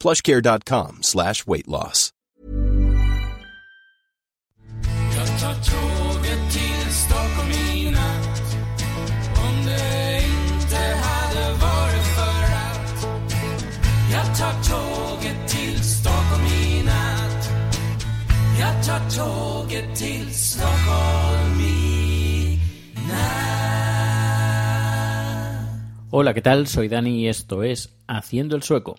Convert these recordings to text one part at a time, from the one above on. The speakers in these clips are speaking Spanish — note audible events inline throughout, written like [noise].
plushcare.com slash weight loss. Hola, ¿qué tal? Soy Dani y esto es Haciendo el Sueco.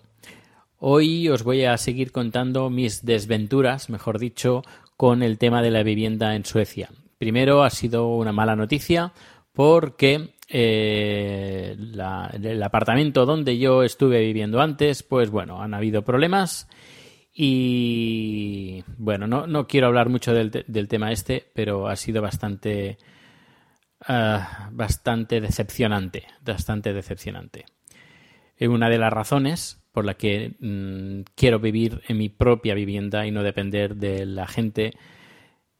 Hoy os voy a seguir contando mis desventuras, mejor dicho, con el tema de la vivienda en Suecia. Primero ha sido una mala noticia porque eh, el apartamento donde yo estuve viviendo antes, pues bueno, han habido problemas y bueno, no, no quiero hablar mucho del, del tema este, pero ha sido bastante, ah, bastante decepcionante, bastante decepcionante. Es una de las razones por la que mm, quiero vivir en mi propia vivienda y no depender de la gente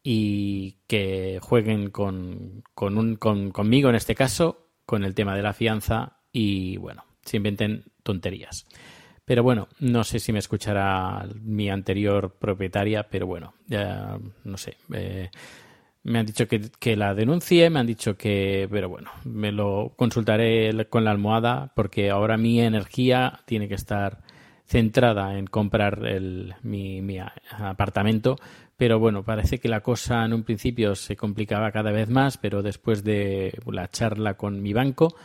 y que jueguen con, con conmigo en este caso, con el tema de la fianza y bueno, se inventen tonterías. Pero bueno, no sé si me escuchará mi anterior propietaria, pero bueno, ya no sé. eh, me han dicho que, que la denuncie, me han dicho que, pero bueno, me lo consultaré con la almohada porque ahora mi energía tiene que estar centrada en comprar el, mi, mi apartamento. Pero bueno, parece que la cosa en un principio se complicaba cada vez más, pero después de la charla con mi banco,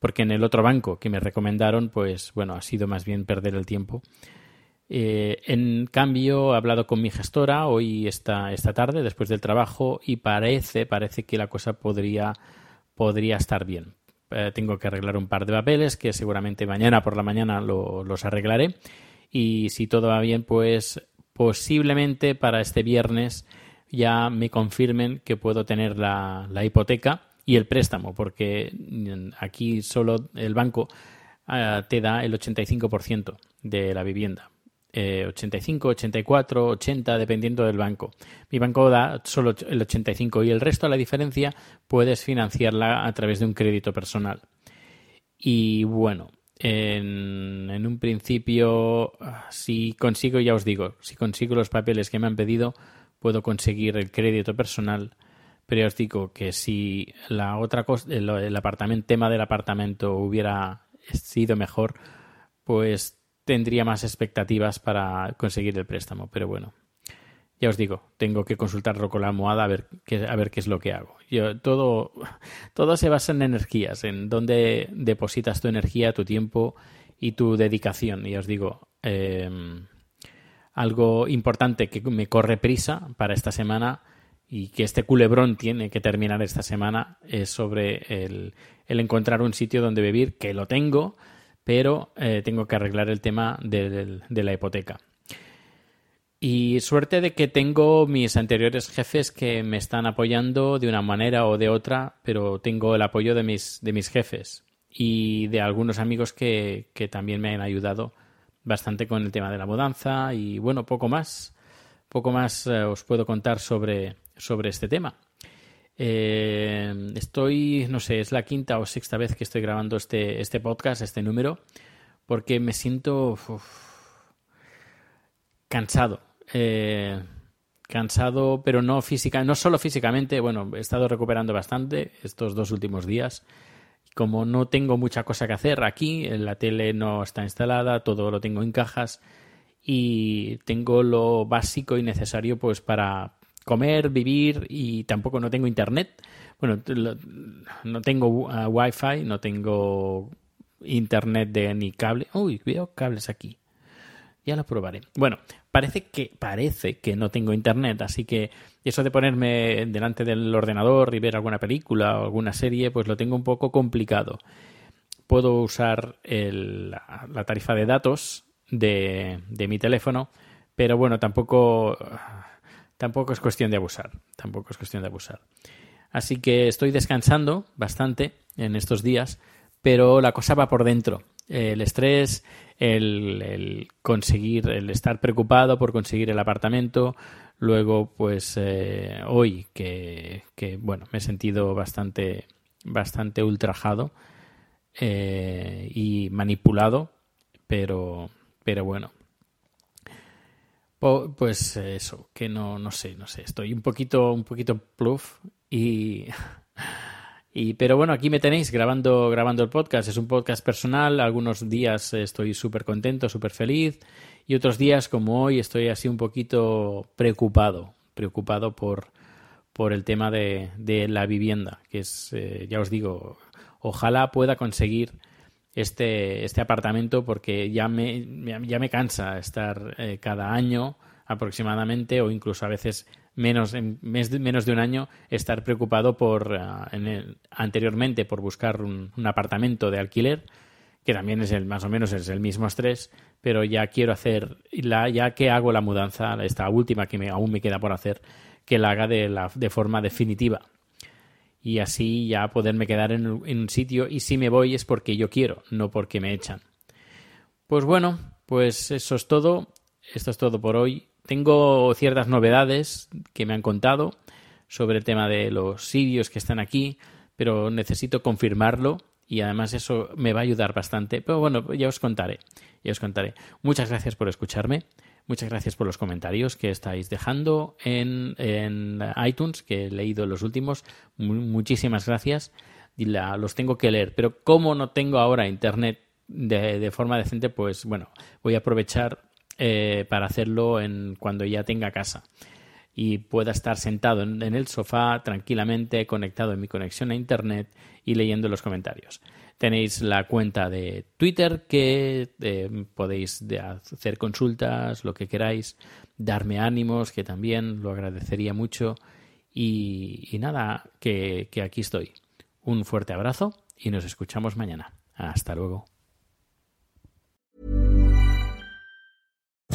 porque en el otro banco que me recomendaron, pues bueno, ha sido más bien perder el tiempo. Eh, en cambio, he hablado con mi gestora hoy esta, esta tarde, después del trabajo, y parece, parece que la cosa podría, podría estar bien. Eh, tengo que arreglar un par de papeles que seguramente mañana por la mañana lo- los arreglaré. Y si todo va bien, pues posiblemente para este viernes ya me confirmen que puedo tener la, la hipoteca y el préstamo, porque mm, aquí solo el banco ah, te da el 85% de la vivienda. Eh, 85, 84, 80, dependiendo del banco. Mi banco da solo el 85 y el resto, la diferencia, puedes financiarla a través de un crédito personal. Y bueno, en, un principio, si consigo, ya os digo, si consigo los papeles que me han pedido, puedo conseguir el crédito personal. Pero os digo que si la otra cosa, el, el apartamento, tema del apartamento hubiera sido mejor, pues tendría más expectativas para conseguir el préstamo. Pero bueno, ya os digo, tengo que consultarlo con la almohada a ver qué, a ver qué es lo que hago. Yo, todo, todo se basa en energías, en dónde depositas tu energía, tu tiempo y tu dedicación. Y os digo, eh, algo importante que me corre prisa para esta semana y que este culebrón tiene que terminar esta semana es sobre el, el encontrar un sitio donde vivir, que lo tengo, pero eh, tengo que arreglar el tema de, la hipoteca. Y suerte de que tengo mis anteriores jefes que me están apoyando de una manera o de otra, pero tengo el apoyo de mis, jefes y de algunos amigos que, también me han ayudado bastante con el tema de la mudanza y bueno, poco más. Poco más eh, os puedo contar sobre este tema. Eh, estoy, no sé, es la quinta o sexta vez que estoy grabando este, este podcast, este número, porque me siento cansado. Eh, cansado, pero no física, no solo físicamente, bueno, he estado recuperando bastante estos dos últimos días. Como no tengo mucha cosa que hacer aquí, la tele no está instalada, todo lo tengo en cajas y tengo lo básico y necesario pues para comer, vivir y tampoco no tengo internet. Bueno, no tengo uh, wifi, no tengo internet de ni cable. Uy, veo cables aquí. Ya lo probaré. Bueno, parece que parece que no tengo internet, así que eso de ponerme delante del ordenador y ver alguna película o alguna serie, pues lo tengo un poco complicado. Puedo usar el- la tarifa de datos de, de mi teléfono, pero bueno, tampoco tampoco es cuestión de abusar, tampoco es cuestión de abusar. Así que estoy descansando bastante en estos días, pero la cosa va por dentro. El estrés, el, conseguir, el estar preocupado por conseguir el apartamento, luego pues eh, hoy que, que, bueno, me he sentido bastante, bastante ultrajado eh, y manipulado, pero, pero bueno, Pues eso, que no, no sé, no sé, estoy un poquito, un poquito pluf y, [laughs] y pero bueno, aquí me tenéis grabando, grabando el podcast. Es un podcast personal. Algunos días estoy súper contento, súper feliz y otros días como hoy estoy así un poquito preocupado, preocupado por, por el tema de, de la vivienda, que es, eh, ya os digo, ojalá pueda conseguir este, este apartamento porque ya me, ya me cansa estar eh, cada año aproximadamente o incluso a veces menos, en de- menos de un año estar preocupado por ah, en el- anteriormente por buscar un, un apartamento de alquiler que también es el más o menos es el mismo estrés pero ya quiero hacer la ya que hago la mudanza esta última que me, aún me queda por hacer que la haga de, la, de forma definitiva y así ya poderme quedar en, un- sitio y si me voy es porque yo quiero, no porque me echan. Pues bueno, pues eso es todo. Esto es todo por hoy. Tengo ciertas novedades que me han contado sobre el tema de los sitios que están aquí, pero necesito confirmarlo y además eso me va a ayudar bastante. Pero bueno, ya os contaré, ya os contaré. Muchas gracias por escucharme. Muchas gracias por los comentarios que estáis dejando en, en iTunes, que he leído los últimos. Mu- muchísimas gracias. Los tengo que leer. Pero como no tengo ahora internet de, de forma decente, pues bueno, voy a aprovechar eh, para hacerlo en, cuando ya tenga casa y pueda estar sentado en, el sofá tranquilamente conectado en mi conexión a internet y leyendo los comentarios. Tenéis la cuenta de Twitter que eh, podéis hacer consultas, lo que queráis, darme ánimos, que también lo agradecería mucho. Y, nada, que aquí estoy. Un fuerte abrazo y nos escuchamos mañana. Hasta luego.